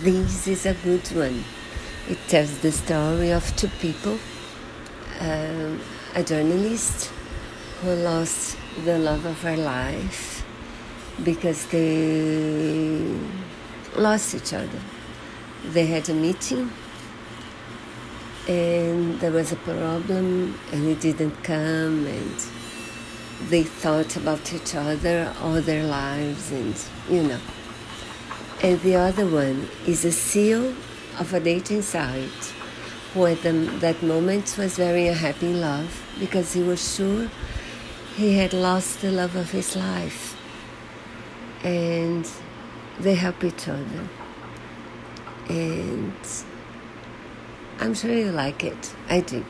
this is a good one. It tells the story of two people um, a journalist who lost the love of her life because they lost each other. They had a meeting and there was a problem and he didn't come and they thought about each other all their lives and you know and the other one is a CEO of a dating site who at the, that moment was very unhappy in love because he was sure he had lost the love of his life and they help each other and I'm sure you like it. I did.